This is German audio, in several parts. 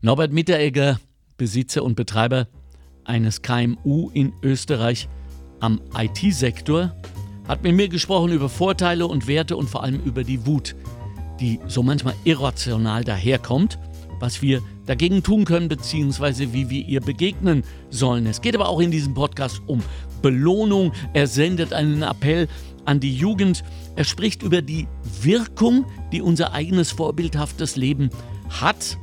Norbert Mitteregger, Besitzer und Betreiber eines KMU in Österreich am IT-Sektor, hat mit mir gesprochen über Vorteile und Werte und vor allem über die Wut, die so manchmal irrational daherkommt, was wir dagegen tun können, beziehungsweise wie wir ihr begegnen sollen. Es geht aber auch in diesem Podcast um Belohnung. Er sendet einen Appell an die Jugend. Er spricht über die Wirkung, die unser eigenes vorbildhaftes Leben hat,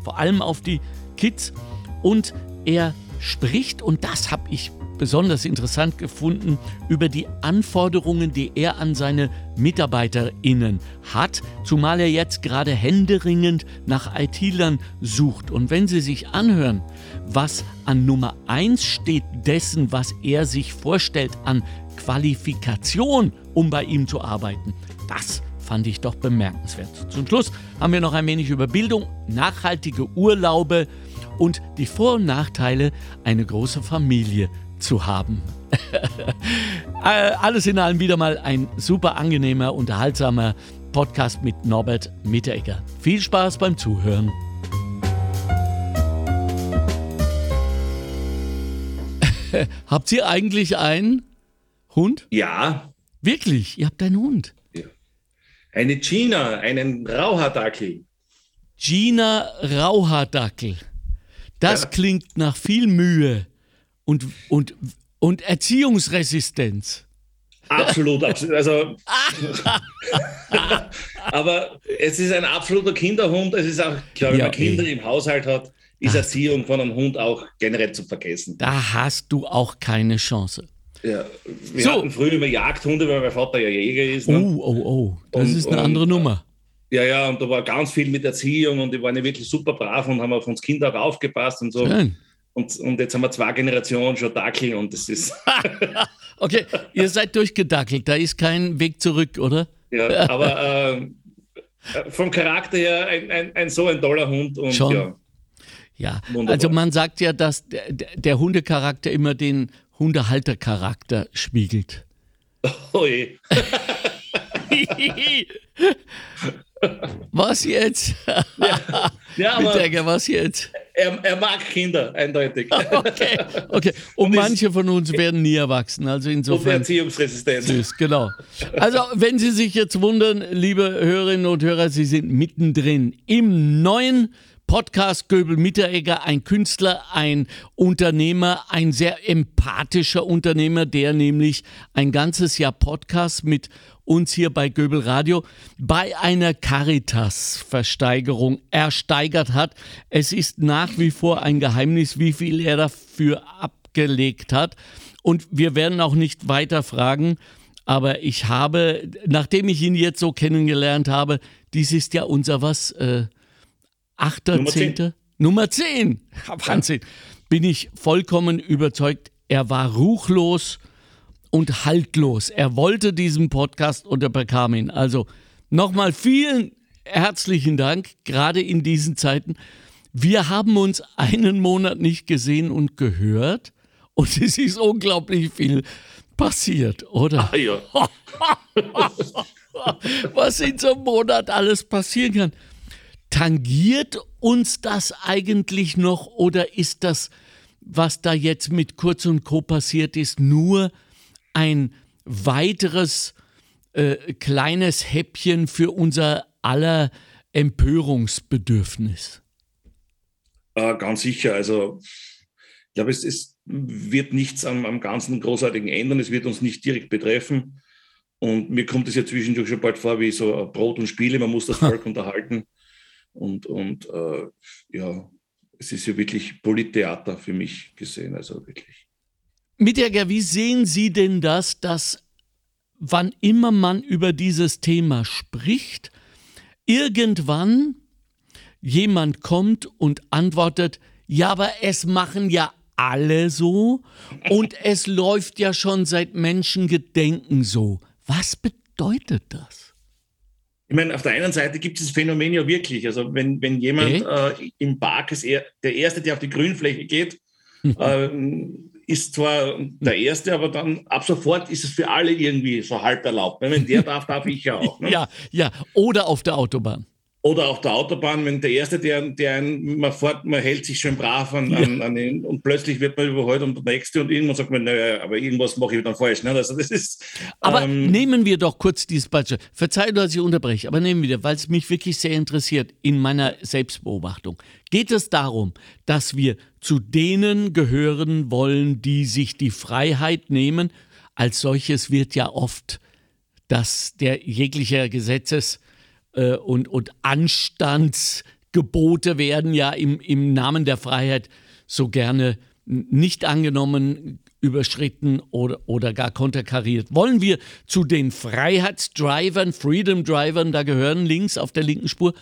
vor allem auf die Kids. Und er spricht, und das habe ich besonders interessant gefunden, über die Anforderungen, die er an seine MitarbeiterInnen hat, zumal er jetzt gerade händeringend nach IT-Lern sucht. Und wenn Sie sich anhören, was an Nummer 1 steht dessen, was er sich vorstellt an Qualifikation, um bei ihm zu arbeiten, das fand ich doch bemerkenswert. Zum Schluss haben wir noch ein wenig über Bildung, nachhaltige Urlaube und die Vor- und Nachteile, eine große Familie zu haben. Äh, alles in allem wieder mal ein super angenehmer, unterhaltsamer Podcast mit Norbert Mitteregger. Viel Spaß beim Zuhören. Habt ihr eigentlich einen Hund? Ja. Wirklich? Ihr habt einen Hund? Eine Gina, einen Rauhaardackel. Gina Rauhaardackel. Das ja. klingt nach viel Mühe und, und, und Erziehungsresistenz. Absolut, absolut. Also, aber es ist ein absoluter Kinderhund. Es ist auch, glaube ich, ja, wenn man Kinder ey. im Haushalt hat, ist Ach. Erziehung von einem Hund auch generell zu vergessen. Da hast du auch keine Chance. Ja, wir so. hatten früher immer Jagdhunde, weil mein Vater ja Jäger ist. Ne? Oh, oh, oh. Das und, ist eine und, andere Nummer. Ja, ja, und da war ganz viel mit Erziehung und die waren ja wirklich super brav und haben auf uns Kinder auch aufgepasst und so. Schön. Und, und jetzt haben wir zwei Generationen schon Dackel und das ist. okay, ihr seid durchgedackelt, da ist kein Weg zurück, oder? Ja, aber äh, vom Charakter her ein, ein, ein, so ein toller Hund und schon. ja. Ja, Wunderbar. also man sagt ja, dass der, der Hundecharakter immer den Hundehaltercharakter spiegelt. Oh je. Was jetzt? Ja, ja Denke, was jetzt? Er, er, mag Kinder, eindeutig. Okay, okay. Und, und manche von uns werden nie erwachsen. Also insofern. Und erziehungsresistent. Süß, genau. Also, wenn Sie sich jetzt wundern, liebe Hörerinnen und Hörer, Sie sind mittendrin im neuen Podcast Göbel Mitteregger, ein Künstler, ein Unternehmer, ein sehr empathischer Unternehmer, der nämlich ein ganzes Jahr Podcast mit uns hier bei Göbel Radio bei einer Caritas-Versteigerung ersteigert hat. Es ist nach wie vor ein Geheimnis, wie viel er dafür abgelegt hat. Und wir werden auch nicht weiter fragen. Aber ich habe, nachdem ich ihn jetzt so kennengelernt habe, dies ist ja unser was, äh, achter, Nummer zehnter? Nummer zehn. Wahnsinn. Ja. Bin ich vollkommen überzeugt, er war ruchlos und haltlos. Er wollte diesen Podcast und er bekam ihn. Also nochmal vielen herzlichen Dank, gerade in diesen Zeiten. Wir haben uns einen Monat nicht gesehen und gehört und es ist unglaublich viel passiert, oder? Ah, ja. Was in so einem Monat alles passieren kann. Tangiert uns das eigentlich noch oder ist das, was da jetzt mit Kurz und Co. passiert ist, nur ein weiteres äh, kleines Häppchen für unser aller Empörungsbedürfnis? Äh, ganz sicher. Also ich glaube, es, es wird nichts am, am Ganzen Großartigen ändern. Es wird uns nicht direkt betreffen. Und mir kommt es ja zwischendurch schon bald vor wie so Brot und Spiele. Man muss das Volk unterhalten. Und, und äh, ja, es ist ja wirklich Polittheater für mich gesehen. Also wirklich. Mitjäger, wie sehen Sie denn das, dass wann immer man über dieses Thema spricht, irgendwann jemand kommt und antwortet, ja, aber es machen ja alle so und es läuft ja schon seit Menschengedenken so. Was bedeutet das? Ich meine, auf der einen Seite gibt es das Phänomen ja wirklich. Also wenn, wenn jemand äh, im Park ist, er, der Erste, der auf die Grünfläche geht, äh, ist zwar der Erste, aber dann ab sofort ist es für alle irgendwie so halb erlaubt. Wenn der darf, darf ich ja auch. Ne? Ja, ja. Oder auf der Autobahn. Oder auf der Autobahn, wenn der Erste, der, der ein, man fährt, man hält sich schön brav an, ja. an, an den, und plötzlich wird man überholt und der Nächste und irgendwann sagt man, naja, aber irgendwas mache ich dann falsch. Ne? Also das ist, aber ähm, nehmen wir doch kurz dieses Beispiel. Verzeih, dass ich unterbreche, aber nehmen wir, weil es mich wirklich sehr interessiert in meiner Selbstbeobachtung. Geht es darum, dass wir zu denen gehören wollen, die sich die Freiheit nehmen? Als solches wird ja oft dass der jeglicher Gesetzes- äh, und, und Anstandsgebote werden ja im, im Namen der Freiheit so gerne nicht angenommen, überschritten oder, oder gar konterkariert. Wollen wir zu den Freiheitsdrivern, Freedom Drivern da gehören, links auf der linken Spur?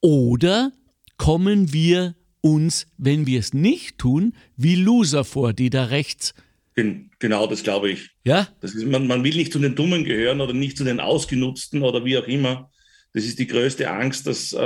Oder kommen wir uns, wenn wir es nicht tun, wie Loser vor, die da rechts Genau, das glaube ich. Ja? Das ist, man, man will nicht zu den Dummen gehören oder nicht zu den Ausgenutzten oder wie auch immer. Das ist die größte Angst, dass äh,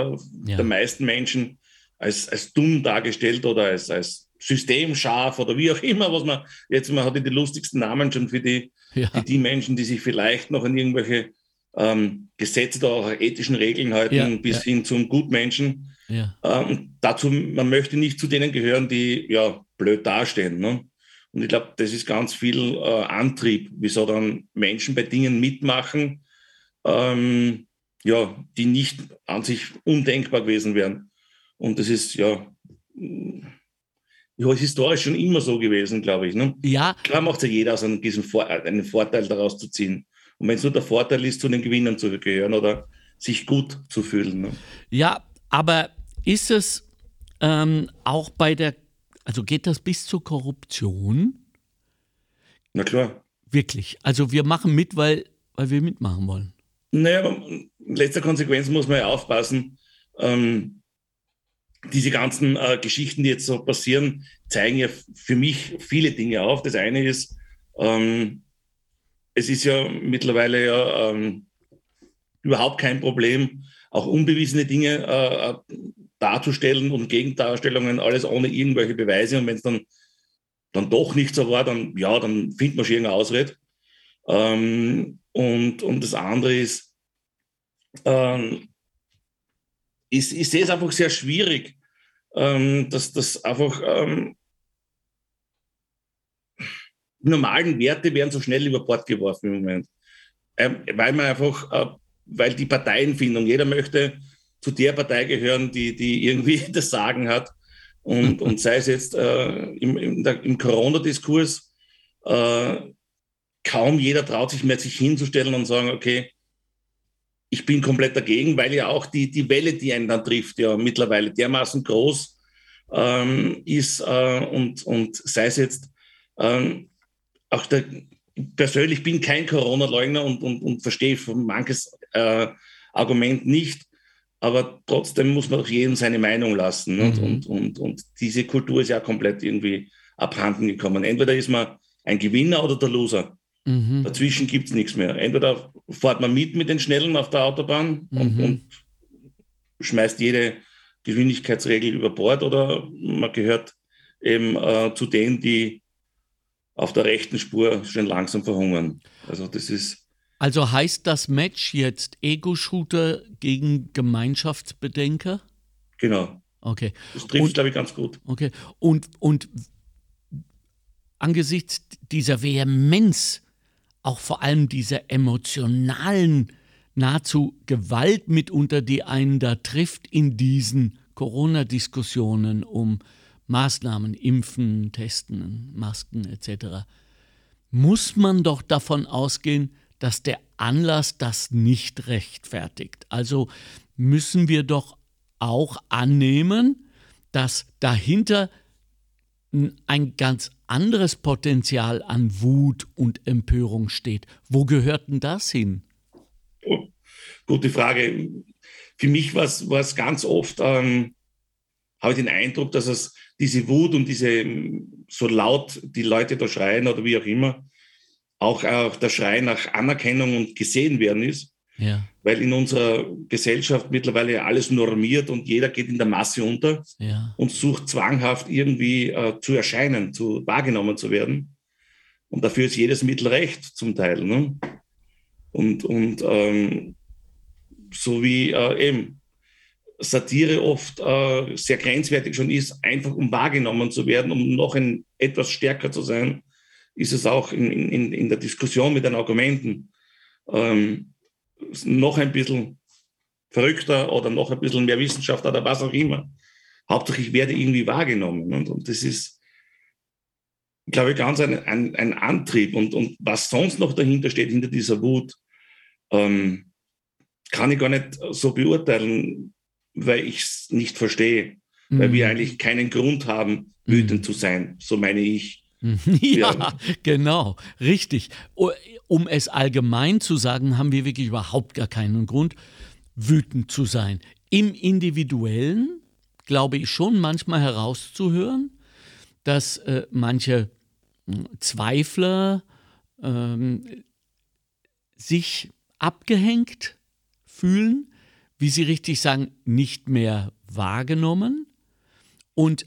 ja. der meisten Menschen als, als dumm dargestellt oder als, als systemscharf oder wie auch immer, was man jetzt, man hat die lustigsten Namen schon für die, ja. die, die, Menschen, die sich vielleicht noch an irgendwelche ähm, Gesetze oder auch ethischen Regeln halten, ja, bis hin zum Gutmenschen. Ähm, dazu, man möchte nicht zu denen gehören, die ja blöd dastehen. Ne? Und ich glaube, das ist ganz viel äh, Antrieb, wieso dann Menschen bei Dingen mitmachen, ähm, ja, die nicht an sich undenkbar gewesen wären. Und das ist ja, ja historisch schon immer so gewesen, glaube ich. Ne? Ja. Klar macht ja jeder aus einem, Vor einen Vorteil daraus zu ziehen. Und wenn es nur der Vorteil ist, zu den Gewinnern zu gehören oder sich gut zu fühlen. Ne? Ja, aber ist es ähm, auch bei der, also geht das bis zur Korruption? Na klar. Wirklich. Also wir machen mit, weil, weil wir mitmachen wollen. Naja, in letzter Konsequenz muss man ja aufpassen. Ähm, diese ganzen äh, Geschichten, die jetzt so passieren, zeigen ja für mich viele Dinge auf. Das eine ist, ähm, es ist ja mittlerweile ja ähm, überhaupt kein Problem, auch unbewiesene Dinge äh, äh darzustellen und Gegendarstellungen, alles ohne irgendwelche Beweise. Und wenn es dann, dann doch nicht so war, dann ja, dann findet man schon irgendeine Ausrede. Ähm, und, und das andere ist, ähm, ich, ich sehe es einfach sehr schwierig, ähm, dass das einfach ähm, die normalen Werte werden so schnell über Bord geworfen im Moment. Ähm, weil man einfach, äh, weil die Parteienfindung, jeder möchte zu der Partei gehören, die, die irgendwie das Sagen hat. Und, und sei es jetzt äh, im, im, im Corona-Diskurs, äh, kaum jeder traut sich mehr, sich hinzustellen und sagen, okay, ich bin komplett dagegen, weil ja auch die, die Welle, die einen dann trifft, ja mittlerweile dermaßen groß ähm, ist äh, und, und sei es jetzt ähm, auch der, persönlich bin kein Corona-Leugner und, und, und verstehe manches äh, Argument nicht, aber trotzdem muss man auch jedem seine Meinung lassen. Mhm. Und, und, und, und diese Kultur ist ja komplett irgendwie abhanden gekommen. Entweder ist man ein Gewinner oder der Loser. Mhm. Dazwischen gibt es nichts mehr. Entweder fährt man mit mit den Schnellen auf der Autobahn mhm. und, und, schmeißt jede Geschwindigkeitsregel über Bord oder man gehört eben äh, zu denen, die auf der rechten Spur schon langsam verhungern. Also das ist. Also heißt das Match jetzt Ego-Shooter gegen Gemeinschaftsbedenker? Genau. Okay. Das trifft, glaube ich, ganz gut. Okay. Und, und angesichts dieser Vehemenz auch vor allem dieser emotionalen, nahezu Gewalt mitunter, die einen da trifft in diesen Corona-Diskussionen um Maßnahmen, Impfen, Testen, Masken etc., muss man doch davon ausgehen, dass der Anlass das nicht rechtfertigt. Also müssen wir doch auch annehmen, dass dahinter ein ganz anderes Potenzial an Wut und Empörung steht. Wo gehört denn das hin? Oh, gute Frage. Für mich war es ganz oft, ähm, habe ich den Eindruck, dass es diese Wut und diese, so laut die Leute da schreien oder wie auch immer, auch, auch der Schrei nach Anerkennung und gesehen werden ist. Ja. Weil in unserer Gesellschaft mittlerweile alles normiert und jeder geht in der Masse unter ja. und sucht zwanghaft irgendwie äh, zu erscheinen, zu wahrgenommen zu werden. Und dafür ist jedes Mittel recht, zum Teil. Ne? Und, und ähm, so wie äh, eben, Satire oft äh, sehr grenzwertig schon ist, einfach um wahrgenommen zu werden, um noch ein, etwas stärker zu sein, ist es auch in, in, in der Diskussion mit den Argumenten ähm, noch ein bisschen verrückter oder noch ein bisschen mehr Wissenschaft oder was auch immer. Hauptsache, ich werde irgendwie wahrgenommen. Und, und das ist, glaube ich, ganz ein, ein, ein, Antrieb. Und, und was sonst noch dahinter steht, hinter dieser Wut, ähm, kann ich gar nicht so beurteilen, weil ich es nicht verstehe. Mhm. Weil wir mhm. eigentlich keinen Grund haben, wütend mhm. zu sein, so meine ich. Ja, ja, genau, richtig. Um es allgemein zu sagen, haben wir wirklich überhaupt gar keinen Grund, wütend zu sein. Im Individuellen glaube ich schon manchmal herauszuhören, dass äh, manche hm, Zweifler ähm, sich abgehängt fühlen, wie Sie richtig sagen, nicht mehr wahrgenommen und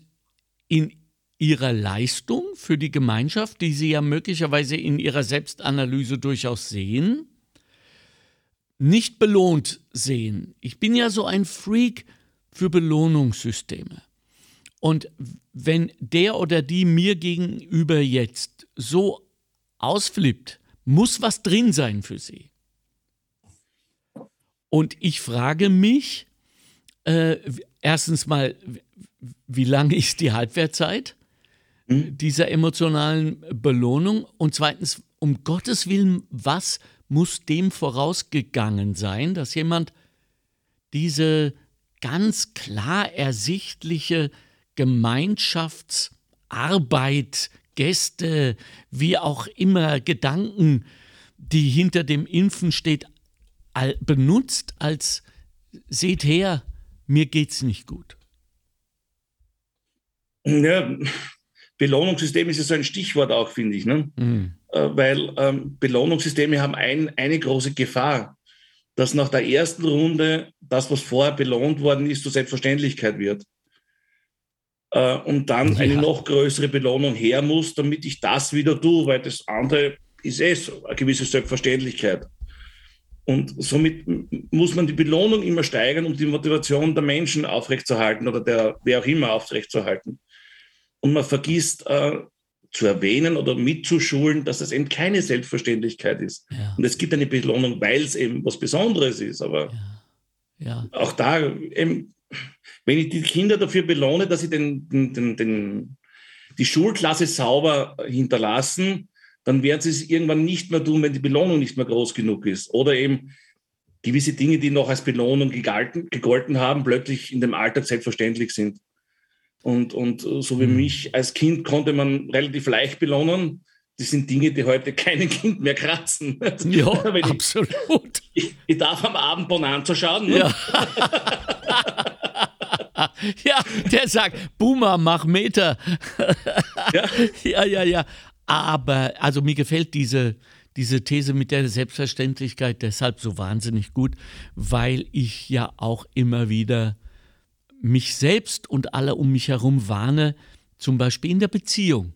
in ihrer Leistung für die Gemeinschaft, die Sie ja möglicherweise in Ihrer Selbstanalyse durchaus sehen, nicht belohnt sehen. Ich bin ja so ein Freak für Belohnungssysteme. Und wenn der oder die mir gegenüber jetzt so ausflippt, muss was drin sein für sie. Und ich frage mich, äh, erstens mal, wie lange ist die Halbwertzeit hm? dieser emotionalen Belohnung? Und zweitens, um Gottes Willen, was muss dem vorausgegangen sein, dass jemand diese ganz klar ersichtliche Gemeinschaftsarbeit, Gäste, wie auch immer, Gedanken, die hinter dem Impfen steht, benutzt als seht her, mir geht's nicht gut. Ja, Belohnungssystem ist ja so ein Stichwort auch, finde ich. Ne? Mhm. Äh, weil ähm, Belohnungssysteme haben ein, eine große Gefahr, dass nach der ersten Runde das, was vorher belohnt worden ist, zur Selbstverständlichkeit wird. Äh, und dann ja. eine noch größere Belohnung her muss, damit ich das wieder tue, weil das andere ist eh so eine gewisse Selbstverständlichkeit. Und somit muss man die Belohnung immer steigern, um die Motivation der Menschen aufrechtzuerhalten oder der wer auch immer aufrechtzuerhalten. Und man vergisst äh, zu erwähnen oder mitzuschulen, dass das eben keine Selbstverständlichkeit ist. Ja. Und es gibt eine Belohnung, weil es eben was Besonderes ist. Aber ja. Ja. auch da, eben, wenn ich die Kinder dafür belohne, dass sie den, den, den, die Schulklasse sauber hinterlassen, dann werden sie es irgendwann nicht mehr tun, wenn die Belohnung nicht mehr groß genug ist. Oder eben gewisse Dinge, die noch als Belohnung gegalten, gegolten haben, plötzlich in dem Alltag selbstverständlich sind. Und, und so wie mhm. mich als Kind konnte man relativ leicht belohnen. Das sind Dinge, die heute keinem Kind mehr kratzen. Ja, ich, absolut. Ich, ich, darf am Abend Bonanza schauen. Ne? Ja. ja, der sagt, Boomer, mach Meter. ja. ja, ja, ja. Aber, also mir gefällt diese, diese These mit der Selbstverständlichkeit deshalb so wahnsinnig gut, weil ich ja auch immer wieder mich selbst und alle um mich herum warne, zum Beispiel in der Beziehung,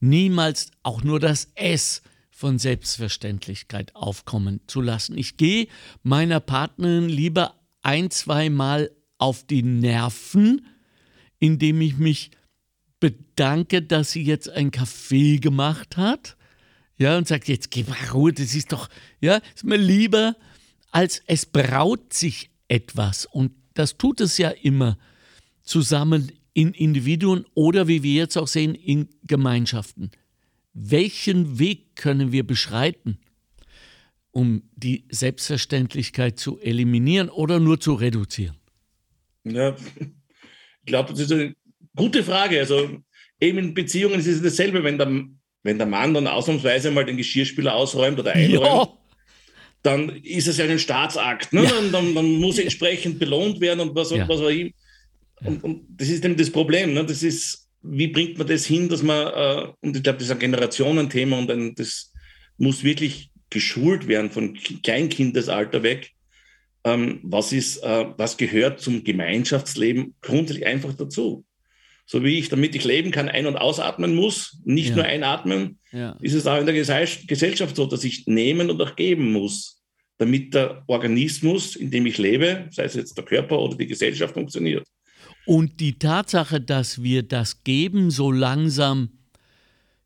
niemals auch nur das S von Selbstverständlichkeit aufkommen zu lassen. Ich gehe meiner Partnerin lieber ein, zweimal auf die Nerven, indem ich mich bedanke, dass sie jetzt ein Kaffee gemacht hat. Ja, und sagt, jetzt geh mal Ruhe, das ist doch, ja, ist mir lieber, als es braut sich etwas. Und das tut es ja immer zusammen in Individuen oder wie wir jetzt auch sehen, in Gemeinschaften. Welchen Weg können wir beschreiten, um die Selbstverständlichkeit zu eliminieren oder nur zu reduzieren? Ja, ich glaube, das ist eine gute Frage. Also eben in Beziehungen ist es dasselbe, wenn der, wenn der Mann dann ausnahmsweise mal den Geschirrspüler ausräumt oder einräumt. Ja dann ist es ja ein Staatsakt. Ne? Ja. Dann, dann, dann, muss entsprechend belohnt werden und was, ja. was auch immer. Und, und, das ist eben das Problem. Ne? Das ist, wie bringt man das hin, dass man, äh, und ich glaube, das ist ein Generationenthema und ein, das muss wirklich geschult werden von Kleinkindesalter weg. Ähm, was ist, äh, was gehört zum Gemeinschaftsleben grundsätzlich einfach dazu? So wie ich, damit ich leben kann, ein- und ausatmen muss, nicht ja. nur einatmen, ja. ist es auch in der Gesellschaft so, dass ich nehmen und auch geben muss. damit der Organismus, in dem ich lebe, sei es jetzt der Körper oder die Gesellschaft, funktioniert. Und die Tatsache, dass wir das Geben so langsam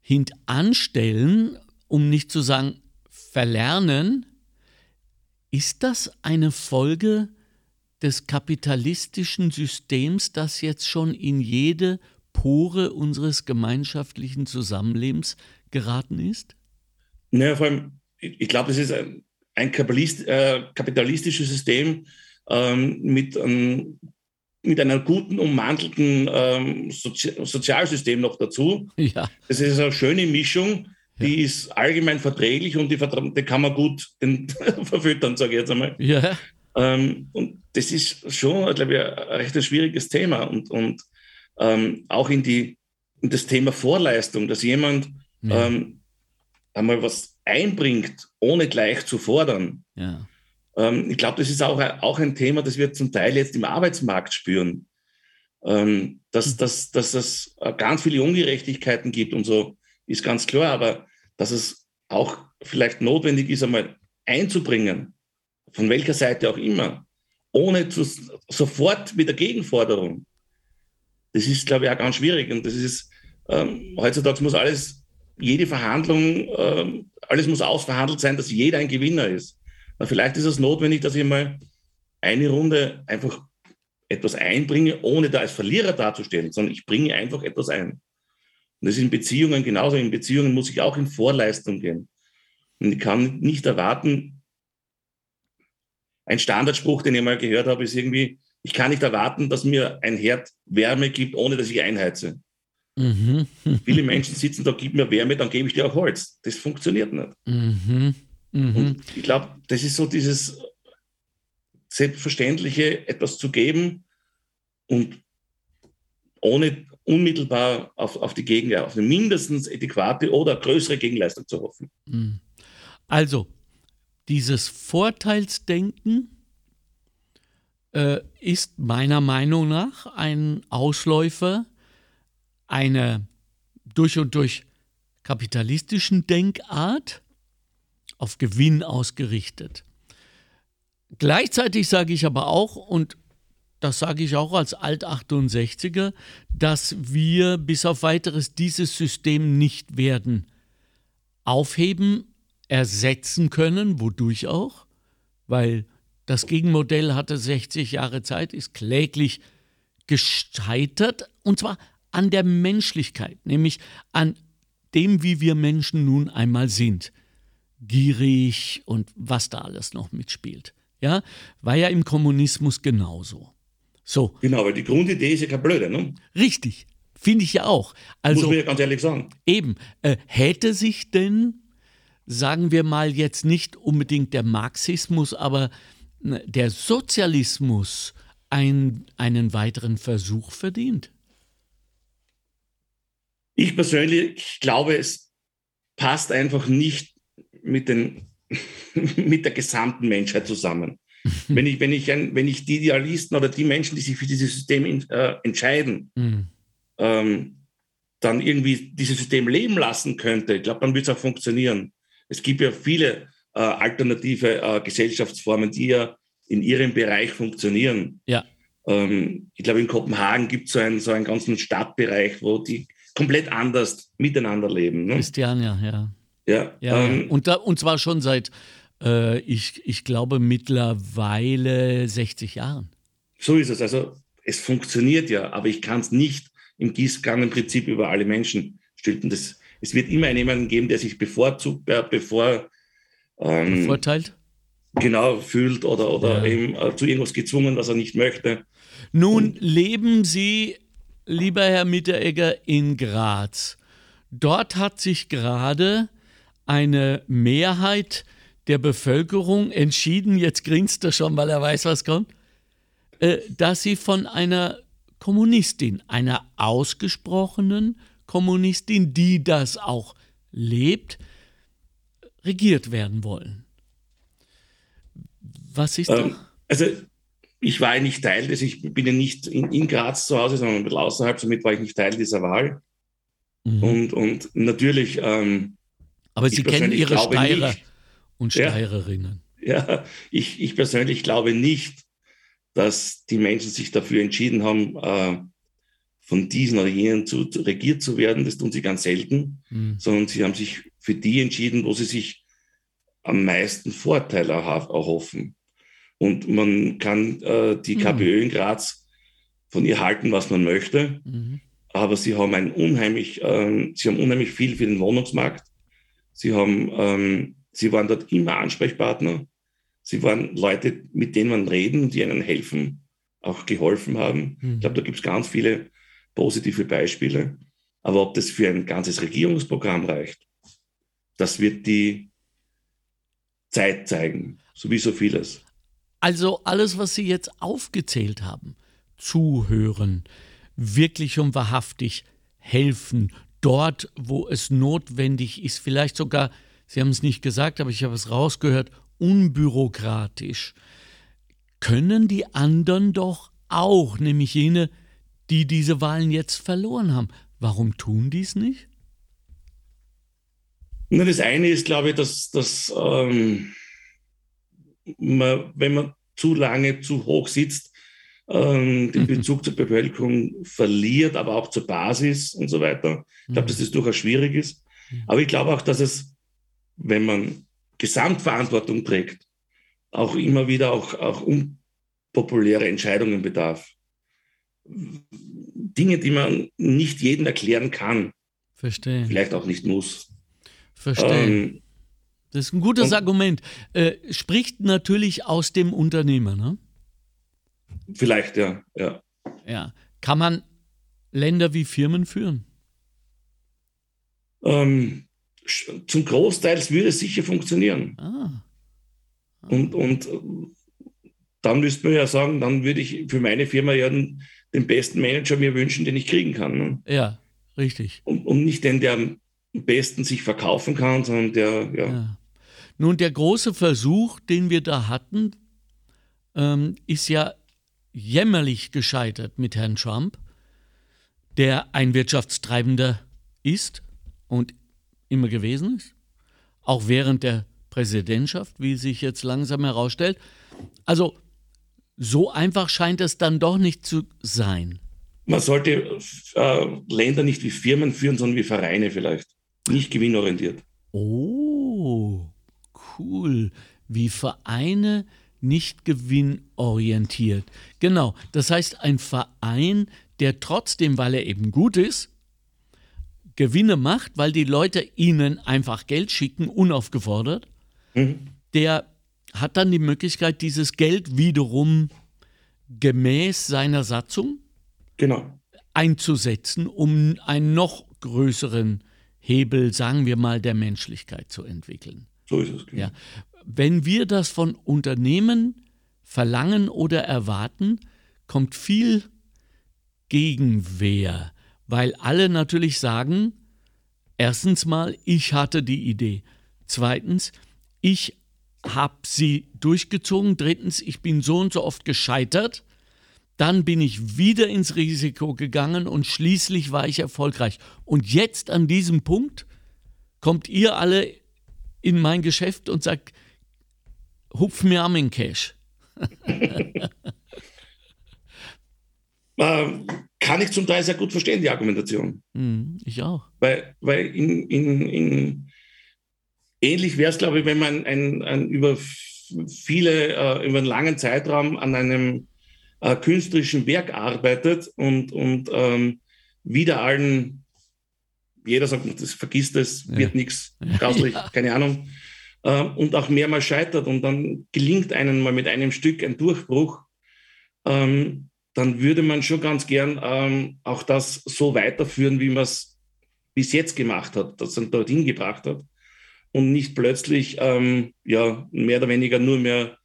hintanstellen, um nicht zu sagen verlernen, ist das eine Folge des kapitalistischen Systems, das jetzt schon in jede Pore unseres gemeinschaftlichen Zusammenlebens geraten ist? Naja, vor allem, ich glaube, es ist ein, ein äh, kapitalistisches System ähm, mit, ähm, mit einem guten, ummantelten ähm, Sozi Sozialsystem noch dazu. Ja. Das ist eine schöne Mischung, die ja. ist allgemein verträglich und die, die kann man gut den verfüttern, sage ich jetzt einmal. Ja. Ähm, und das ist schon, glaube ich, ein recht schwieriges Thema. Und, und ähm, auch in, die, in das Thema Vorleistung, dass jemand ja. ähm, einmal was einbringt, ohne gleich zu fordern. Ja. Ähm, ich glaube, das ist auch, auch ein Thema, das wir zum Teil jetzt im Arbeitsmarkt spüren. Ähm, dass, mhm. dass, dass es ganz viele Ungerechtigkeiten gibt und so, ist ganz klar, aber dass es auch vielleicht notwendig ist, einmal einzubringen, von welcher Seite auch immer, ohne zu, sofort mit der Gegenforderung. Das ist, glaube ich, auch ganz schwierig. Und das ist, ähm, heutzutage muss alles, jede Verhandlung, ähm, alles muss ausverhandelt sein, dass jeder ein Gewinner ist. Na, vielleicht ist es notwendig, dass ich mal eine Runde einfach etwas einbringe, ohne da als Verlierer darzustellen, sondern ich bringe einfach etwas ein. Und das ist in Beziehungen genauso. In Beziehungen muss ich auch in Vorleistung gehen. Und ich kann nicht erwarten, ein Standardspruch, den ich mal gehört habe, ist irgendwie, ich kann nicht erwarten, dass mir ein Herd Wärme gibt, ohne dass ich einheize. Mhm. Viele Menschen sitzen da, gib mir Wärme, dann gebe ich dir auch Holz. Das funktioniert nicht. Mhm. Mhm. Und ich glaube, das ist so dieses Selbstverständliche, etwas zu geben und ohne unmittelbar auf, auf die Gegen, auf eine mindestens adäquate oder größere Gegenleistung zu hoffen. Mhm. Also, dieses Vorteilsdenken äh, ist meiner Meinung nach ein Ausläufer einer durch und durch kapitalistischen Denkart auf Gewinn ausgerichtet. Gleichzeitig sage ich aber auch, und das sage ich auch als Alt-68er, dass wir bis auf weiteres dieses System nicht werden aufheben, ersetzen können, wodurch auch, weil das Gegenmodell hatte 60 Jahre Zeit, ist kläglich gescheitert, und zwar an der Menschlichkeit, nämlich an dem, wie wir Menschen nun einmal sind. Gierig und was da alles noch mitspielt. Ja, war ja im Kommunismus genauso. So. Genau, weil die Grundidee ist ja keine blöde, ne? Richtig, finde ich ja auch. Also, Muss man ja ganz ehrlich sagen. Eben, äh, hätte sich denn, sagen wir mal jetzt nicht unbedingt der Marxismus, aber Ne, der Sozialismus ein, einen weiteren Versuch verdient? Ich persönlich glaube, es passt einfach nicht mit, den, mit der gesamten Menschheit zusammen. wenn, ich, wenn, ich ein, wenn ich die Idealisten oder die Menschen, die sich für dieses System in, äh, entscheiden, mhm. ähm, dann irgendwie dieses System leben lassen könnte, ich glaube, dann wird es auch funktionieren. Es gibt ja viele äh, alternative äh, Gesellschaftsformen, die ja in ihrem Bereich funktionieren. Ja. Ähm, ich glaube, in Kopenhagen gibt so es einen, so einen ganzen Stadtbereich, wo die komplett anders miteinander leben. Ne? Christiania, ja. Ja. ja, ähm, und, da, und zwar schon seit, äh, ich, ich glaube, mittlerweile 60 Jahren. So ist es. Also es funktioniert ja, aber ich kann es nicht im Gießkannenprinzip über alle Menschen stülpen. Das, es wird immer jemanden geben, der sich bevorzugt, äh, bevor, ähm, bevorteilt genau fühlt oder, oder ja. eben äh, zu irgendwas gezwungen, was er nicht möchte. Nun Und, leben Sie, lieber Herr Mitteregger, in Graz. Dort hat sich gerade eine Mehrheit der Bevölkerung entschieden, jetzt grinst er schon, weil er weiß, was kommt, äh, dass sie von einer Kommunistin, einer ausgesprochenen Kommunistin, die das auch lebt, regiert werden wollen. Was ist ähm, Also ich war ja nicht Teil des, ich bin ja nicht in, in, Graz zu Hause, sondern ein bisschen außerhalb, somit war ich nicht Teil dieser Wahl. Mhm. Und, und natürlich. Ähm, Aber Sie kennen Ihre Steirer nicht, und Steirerinnen. Ja, ich, ich persönlich glaube nicht, dass die Menschen sich dafür entschieden haben, äh, von diesen oder jenen zu, zu, regiert zu werden. Das tun sie ganz selten, mhm. sondern sie haben sich für die entschieden, wo sie sich am meisten Vorteile erhoffen. Und man kann äh, die mhm. KPÖ in Graz von ihr halten, was man möchte. Mhm. Aber sie haben ein unheimlich, äh, sie haben unheimlich viel für den Wohnungsmarkt. Sie haben, ähm, sie waren dort immer Ansprechpartner. Sie waren Leute, mit denen man reden, die einen helfen, auch geholfen haben. Mhm. Ich glaube, da gibt es ganz viele positive Beispiele. Aber ob das für ein ganzes Regierungsprogramm reicht, das wird die Zeit zeigen, so wie so vieles. Also alles, was Sie jetzt aufgezählt haben, zuhören, wirklich und wahrhaftig helfen, dort, wo es notwendig ist, vielleicht sogar, Sie haben es nicht gesagt, aber ich habe es rausgehört, unbürokratisch, können die anderen doch auch, nämlich jene, die diese Wahlen jetzt verloren haben. Warum tun die es nicht? Na, das eine ist, glaube ich, dass, dass ähm, man, wenn man zu lange zu hoch sitzt, ähm, den mhm. Bezug zur Bevölkerung verliert, aber auch zur Basis und so weiter. Ich glaube, dass das durchaus schwierig ist. Mhm. Aber ich glaube auch, dass es, wenn man Gesamtverantwortung trägt, auch immer wieder auch, auch unpopuläre Entscheidungen bedarf. Dinge, die man nicht jedem erklären kann. Verstehe. Vielleicht auch nicht muss. Verstehe. Ähm, das ist ein gutes Argument. Äh, spricht natürlich aus dem Unternehmer, ne? Vielleicht, ja, ja. Ja. Kann man Länder wie Firmen führen? Ähm, zum Großteil würde es sicher funktionieren. Ah. Ah. Und, und dann müsste man ja sagen, dann würde ich für meine Firma ja den, den besten Manager mir wünschen, den ich kriegen kann. Ne? Ja, richtig. Und, und, nicht den, der am besten sich verkaufen kann, sondern der, ja. ja. Nun, der große Versuch, den wir da hatten, ähm, ist ja jämmerlich gescheitert mit Herrn Trump, der ein Wirtschaftstreibender ist und immer gewesen ist, auch während der Präsidentschaft, wie sich jetzt langsam herausstellt. Also so einfach scheint es dann doch nicht zu sein. Man sollte äh, Länder nicht wie Firmen führen, sondern wie Vereine vielleicht. Nicht gewinnorientiert. Oh, cool. Wie Vereine nicht gewinnorientiert. Genau. Das heißt, ein Verein, der trotzdem, weil er eben gut ist, Gewinne macht, weil die Leute ihnen einfach Geld schicken, unaufgefordert, mhm. der hat dann die Möglichkeit, dieses Geld wiederum gemäß seiner Satzung genau. einzusetzen, um einen noch größeren Hebel, sagen wir mal, der Menschlichkeit zu entwickeln. So ist es. Genau. Ja. Wenn wir das von Unternehmen verlangen oder erwarten, kommt viel Gegenwehr, weil alle natürlich sagen, erstens mal, ich hatte die Idee. Zweitens, ich habe sie durchgezogen. Drittens, ich bin so und so oft gescheitert. Dann bin ich wieder ins Risiko gegangen und schließlich war ich erfolgreich. Und jetzt an diesem Punkt kommt ihr alle in mein Geschäft und sagt, hupf mir am in Cash. ähm, kann ich zum Teil sehr gut verstehen, die Argumentation. Mm, ich auch. Weil, weil in, in, in ähnlich wäre es, glaube ich, wenn man ein, ein über viele, äh, über einen langen Zeitraum an einem äh, künstlerischen Werk arbeitet und, und ähm, wieder allen, jeder sagt, das vergisst es, ja. wird nichts, grauslich, ja. keine Ahnung, äh, und auch mehrmals scheitert und dann gelingt einem mal mit einem Stück ein Durchbruch, ähm, dann würde man schon ganz gern ähm, auch das so weiterführen, wie man es bis jetzt gemacht hat, das dann dorthin gebracht hat und nicht plötzlich ähm, ja, mehr oder weniger nur mehr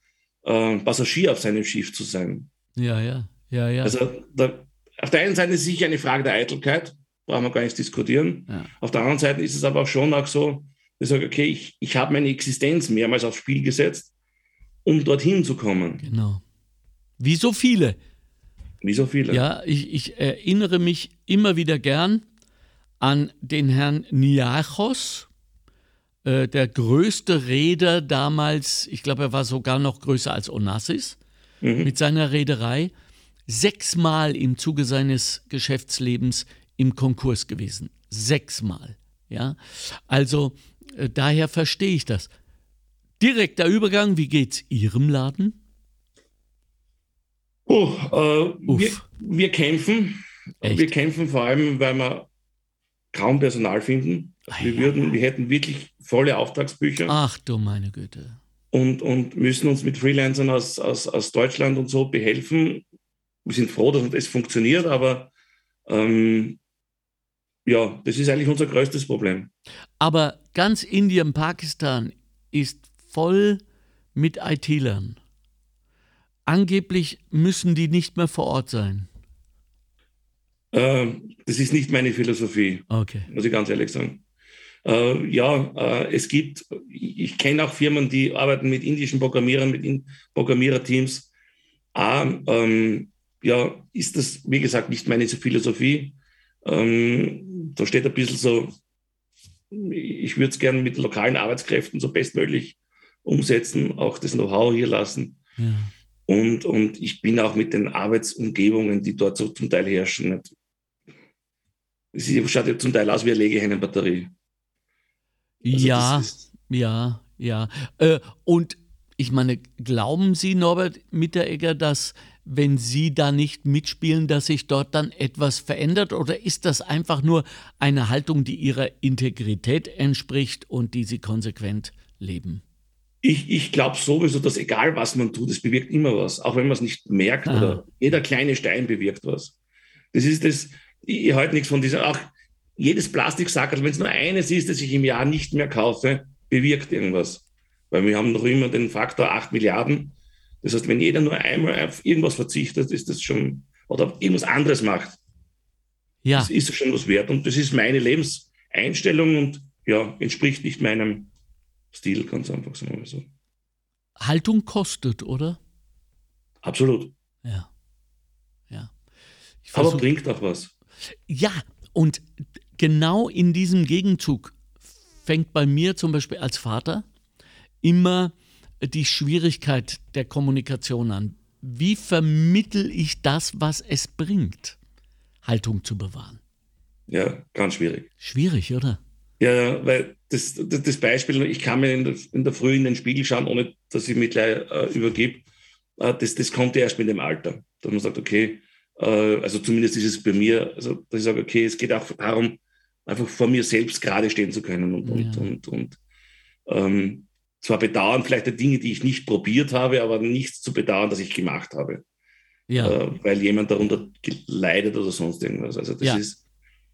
äh, Passagier auf seinem Schiff zu sein. Ja, ja, ja, ja. Also da, auf der einen Seite ist es sicher eine Frage der Eitelkeit, brauchen wir gar nicht diskutieren. Ja. Auf der anderen Seite ist es aber auch schon auch so, ich sage, okay, ich, ich habe meine Existenz mehrmals aufs Spiel gesetzt, um dorthin zu kommen. Genau. Wie so viele. Wie so viele. Ja, ich, ich erinnere mich immer wieder gern an den Herrn Niachos, äh, der größte Reeder damals, ich glaube, er war sogar noch größer als Onassis mhm. mit seiner Reederei, sechsmal im Zuge seines Geschäftslebens im Konkurs gewesen. Sechsmal. Ja, also äh, daher verstehe ich das. Direkter Übergang, wie geht's Ihrem Laden? Oh, äh, wir, wir, kämpfen. Echt? Wir kämpfen vor allem, weil wir kaum Personal finden. Ah, wir, würden, wir hätten wirklich volle Auftragsbücher. Ach du meine Güte. Und, und müssen uns mit Freelancern aus, aus, aus Deutschland und so behelfen. Wir sind froh, dass es funktioniert, aber ähm, ja, das ist eigentlich unser größtes Problem. Aber ganz Indien, Pakistan ist voll mit IT-Lern. Angeblich müssen die nicht mehr vor Ort sein. Äh, das ist nicht meine Philosophie, okay. muss ich ganz ehrlich sagen. Äh, ja, äh, es gibt, ich kenne auch Firmen, die arbeiten mit indischen Programmierern, mit in Programmiererteams. Ähm, ja, ist das, wie gesagt, nicht meine Philosophie. Ähm, da steht ein bisschen so, ich würde es gerne mit lokalen Arbeitskräften so bestmöglich umsetzen, auch das Know-how hier lassen. Ja. Und, und ich bin auch mit den Arbeitsumgebungen, die dort so zum Teil herrschen, es schaut ja zum Teil aus wie eine Legehennenbatterie. Also ja, ja, ja. Äh, und ich meine, glauben Sie, Norbert Mitteregger, dass wenn Sie da nicht mitspielen, dass sich dort dann etwas verändert? Oder ist das einfach nur eine Haltung, die Ihrer Integrität entspricht und die Sie konsequent leben? Ich, ich glaube sowieso, dass egal was man tut, es bewirkt immer was, auch wenn man es nicht merkt Aha. oder jeder kleine Stein bewirkt was. Das ist das, ich halte nichts von dieser, auch jedes Plastiksackerl, wenn es nur eines ist, das ich im Jahr nicht mehr kaufe, bewirkt irgendwas. Weil wir haben noch immer den Faktor 8 Milliarden. Das heißt, wenn jeder nur einmal auf irgendwas verzichtet, ist das schon, oder irgendwas anderes macht, ja. das ist schon was wert. Und das ist meine Lebenseinstellung und ja, entspricht nicht meinem Stil, ganz einfach sagen wir so. Haltung kostet, oder? Absolut. Ja. Ja. Aber bringt auch was. Ja, und genau in diesem Gegenzug fängt bei mir zum Beispiel als Vater immer die Schwierigkeit der Kommunikation an. Wie vermittel ich das, was es bringt, Haltung zu bewahren? Ja, ganz schwierig. Schwierig, oder? Ja, weil das, das, das Beispiel, ich kann mir in der, in der Früh in den Spiegel schauen, ohne dass ich mich gleich äh, übergebe. Äh, das, das kommt erst mit dem Alter. Dass man sagt, okay, äh, also zumindest ist es bei mir, also dass ich sage, okay, es geht auch darum, einfach vor mir selbst gerade stehen zu können und, und, ja. und, und ähm, zwar bedauern vielleicht die Dinge, die ich nicht probiert habe, aber nichts zu bedauern, dass ich gemacht habe. Ja. Äh, weil jemand darunter leidet oder sonst irgendwas. Also das ja. ist.